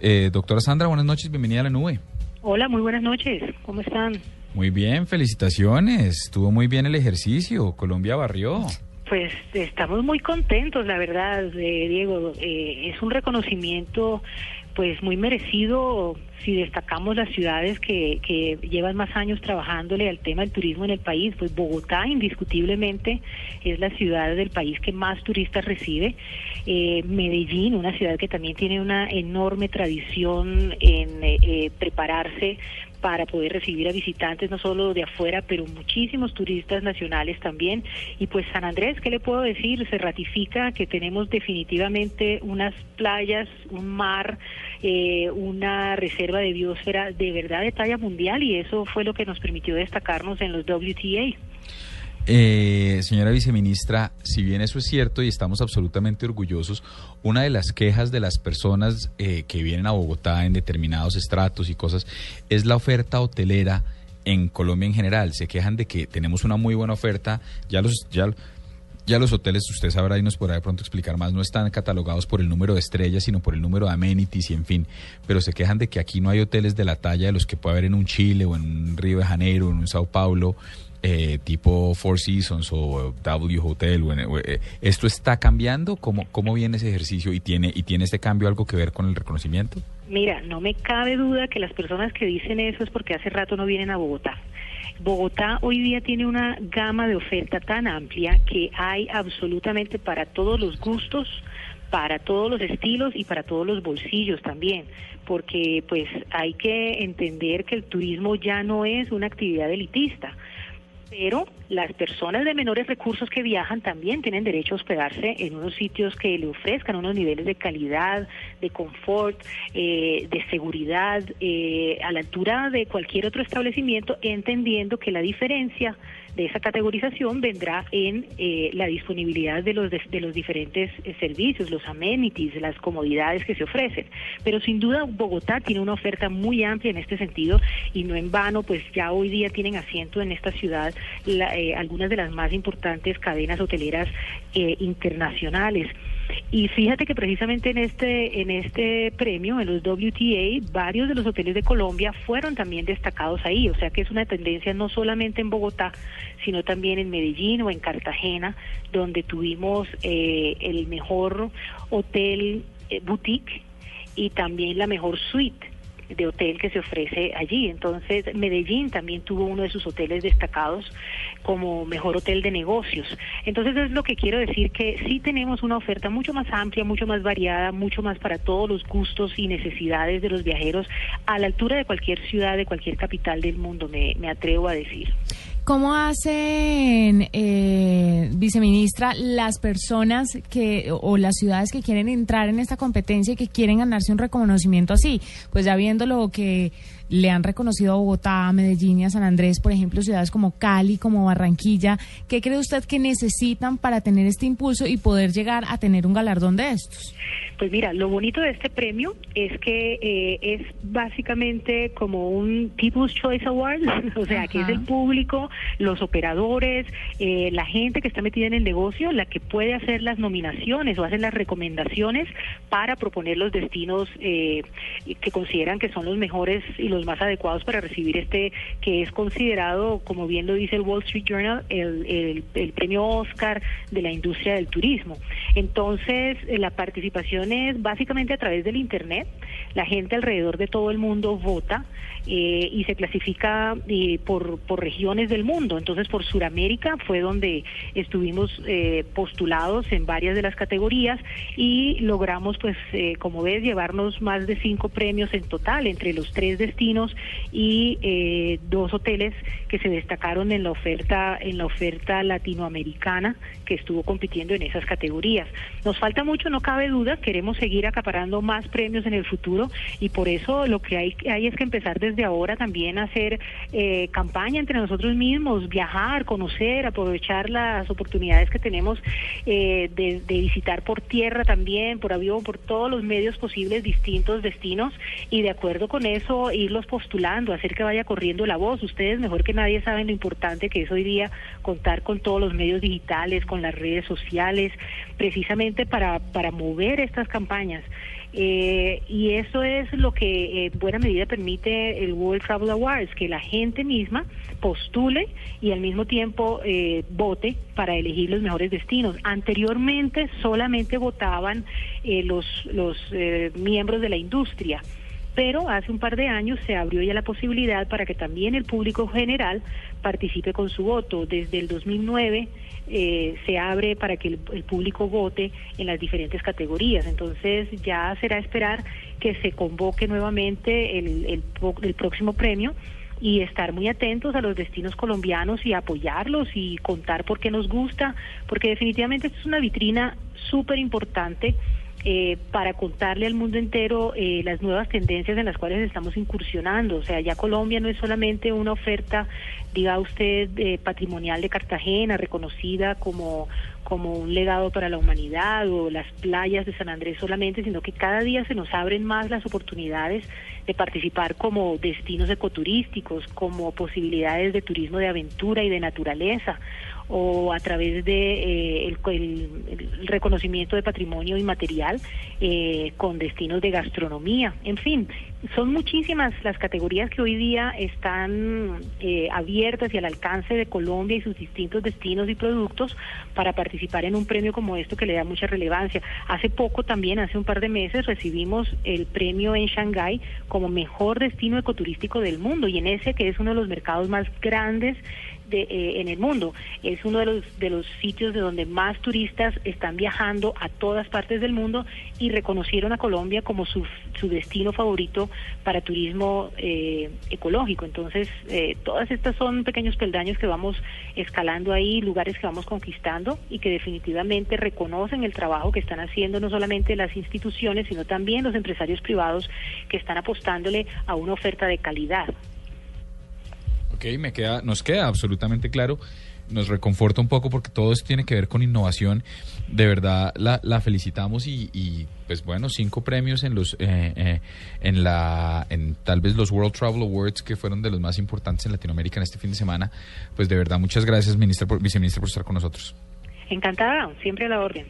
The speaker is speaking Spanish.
Eh, doctora Sandra, buenas noches, bienvenida a la nube. Hola, muy buenas noches, ¿cómo están? Muy bien, felicitaciones, estuvo muy bien el ejercicio, Colombia barrió. Pues estamos muy contentos, la verdad, eh, Diego. Eh, es un reconocimiento pues muy merecido si destacamos las ciudades que, que llevan más años trabajándole al tema del turismo en el país, pues Bogotá indiscutiblemente es la ciudad del país que más turistas recibe. Eh, Medellín, una ciudad que también tiene una enorme tradición en eh, eh, prepararse para poder recibir a visitantes no solo de afuera, pero muchísimos turistas nacionales también. Y pues San Andrés, ¿qué le puedo decir? Se ratifica que tenemos definitivamente unas playas, un mar, eh, una reserva de biosfera de verdad de talla mundial y eso fue lo que nos permitió destacarnos en los WTA. Eh, señora viceministra, si bien eso es cierto y estamos absolutamente orgullosos, una de las quejas de las personas eh, que vienen a Bogotá en determinados estratos y cosas es la oferta hotelera en Colombia en general. Se quejan de que tenemos una muy buena oferta, ya los ya, ya los hoteles, usted sabrá y nos podrá de pronto explicar más, no están catalogados por el número de estrellas, sino por el número de amenities y en fin, pero se quejan de que aquí no hay hoteles de la talla de los que puede haber en un Chile o en un Río de Janeiro o en un Sao Paulo eh, tipo Four Seasons o W Hotel. Eh, ¿Esto está cambiando? ¿Cómo, ¿Cómo viene ese ejercicio y tiene, y tiene este cambio algo que ver con el reconocimiento? Mira, no me cabe duda que las personas que dicen eso es porque hace rato no vienen a Bogotá. Bogotá hoy día tiene una gama de oferta tan amplia que hay absolutamente para todos los gustos, para todos los estilos y para todos los bolsillos también, porque pues hay que entender que el turismo ya no es una actividad elitista pero las personas de menores recursos que viajan también tienen derecho a hospedarse en unos sitios que le ofrezcan unos niveles de calidad, de confort, eh, de seguridad, eh, a la altura de cualquier otro establecimiento, entendiendo que la diferencia de esa categorización vendrá en eh, la disponibilidad de los, de, los diferentes eh, servicios, los amenities, las comodidades que se ofrecen. Pero sin duda Bogotá tiene una oferta muy amplia en este sentido y no en vano, pues ya hoy día tienen asiento en esta ciudad eh, algunas de las más importantes cadenas hoteleras internacionales. Y fíjate que precisamente en este, en este premio, en los WTA, varios de los hoteles de Colombia fueron también destacados ahí. O sea que es una tendencia no solamente en Bogotá, sino también en Medellín o en Cartagena, donde tuvimos eh, el mejor hotel eh, boutique y también la mejor suite de hotel que se ofrece allí. Entonces, Medellín también tuvo uno de sus hoteles destacados como mejor hotel de negocios. Entonces, es lo que quiero decir que sí tenemos una oferta mucho más amplia, mucho más variada, mucho más para todos los gustos y necesidades de los viajeros a la altura de cualquier ciudad, de cualquier capital del mundo, me, me atrevo a decir. ¿Cómo hacen, eh, viceministra, las personas que o las ciudades que quieren entrar en esta competencia y que quieren ganarse un reconocimiento así? Pues ya viendo lo que le han reconocido a Bogotá, a Medellín a San Andrés, por ejemplo, ciudades como Cali, como Barranquilla, ¿qué cree usted que necesitan para tener este impulso y poder llegar a tener un galardón de estos? Pues mira, lo bonito de este premio es que eh, es básicamente como un People's Choice Award, o sea, que es el público, los operadores, eh, la gente que está metida en el negocio, la que puede hacer las nominaciones o hacer las recomendaciones para proponer los destinos eh, que consideran que son los mejores y los más adecuados para recibir este, que es considerado, como bien lo dice el Wall Street Journal, el, el premio Oscar de la industria del turismo. Entonces, la participación es básicamente a través del Internet. La gente alrededor de todo el mundo vota eh, y se clasifica eh, por, por regiones del mundo. Entonces, por Sudamérica fue donde estuvimos eh, postulados en varias de las categorías y logramos, pues, como ves, llevarnos más de cinco premios en total entre los tres destinos y dos hoteles que se destacaron en la oferta en la oferta latinoamericana que estuvo compitiendo en esas categorías. Nos falta mucho, no cabe duda, queremos seguir acaparando más premios en el futuro y por eso lo que hay, hay es que empezar desde ahora también a hacer eh, campaña entre nosotros mismos, viajar, conocer, aprovechar las oportunidades que tenemos eh, de, visitar por tierra también, por avión, por todos los medios posibles, distintos destinos y de acuerdo con eso irlos postulando, hacer que vaya corriendo la voz. Ustedes mejor que nadie saben lo importante que es hoy día contar con todos los medios digitales, con las redes sociales, precisamente para, para mover estas campañas. Eh, y eso es lo que en buena medida permite el World Travel Awards, que la gente misma postule y al mismo tiempo eh, vote para elegir los mejores destinos. Anteriormente solamente votaban eh, los, los miembros de la industria pero hace un par de años se abrió ya la posibilidad para que también el público general participe con su voto. Desde el 2009 eh, se abre para que el, público vote en las diferentes categorías. Entonces ya será esperar que se convoque nuevamente el, el, el próximo premio y estar muy atentos a los destinos colombianos y apoyarlos y contar por qué nos gusta, porque definitivamente esto es una vitrina súper importante eh, para contarle al mundo entero eh, las nuevas tendencias en las cuales estamos incursionando. O sea, ya Colombia no es solamente una oferta, diga usted, eh, patrimonial de Cartagena, reconocida como, como un legado para la humanidad o las playas de San Andrés solamente, sino que cada día se nos abren más las oportunidades de participar como destinos ecoturísticos, como posibilidades de turismo de aventura y de naturaleza o a través de eh, el, reconocimiento de patrimonio inmaterial eh, con destinos de gastronomía. En fin, son muchísimas las categorías que hoy día están eh, abiertas y al alcance de Colombia y sus distintos destinos y productos para participar en un premio como esto que le da mucha relevancia. Hace poco también, hace un par de meses, recibimos el premio en Shanghái como mejor destino ecoturístico del mundo y en ese que es uno de los mercados más grandes eh, en el mundo. Es uno de los, de los sitios de donde más turistas están viajando a todas partes del mundo y reconocieron a Colombia como su, su destino favorito para turismo eh, ecológico. Entonces, eh, todas estas son pequeños peldaños que vamos escalando ahí, lugares que vamos conquistando y que definitivamente reconocen el trabajo que están haciendo no solamente las instituciones, sino también los empresarios privados que están apostándole a una oferta de calidad. Ok, me queda, nos queda absolutamente claro. Nos reconforta un poco porque todo esto tiene que ver con innovación. De verdad la, felicitamos y, pues bueno, cinco premios en los eh, eh, en la en tal vez los World Travel Awards que fueron de los más importantes en Latinoamérica en este fin de semana. Pues de verdad muchas gracias, ministra, viceministra, por estar con nosotros. Encantada, siempre a la orden.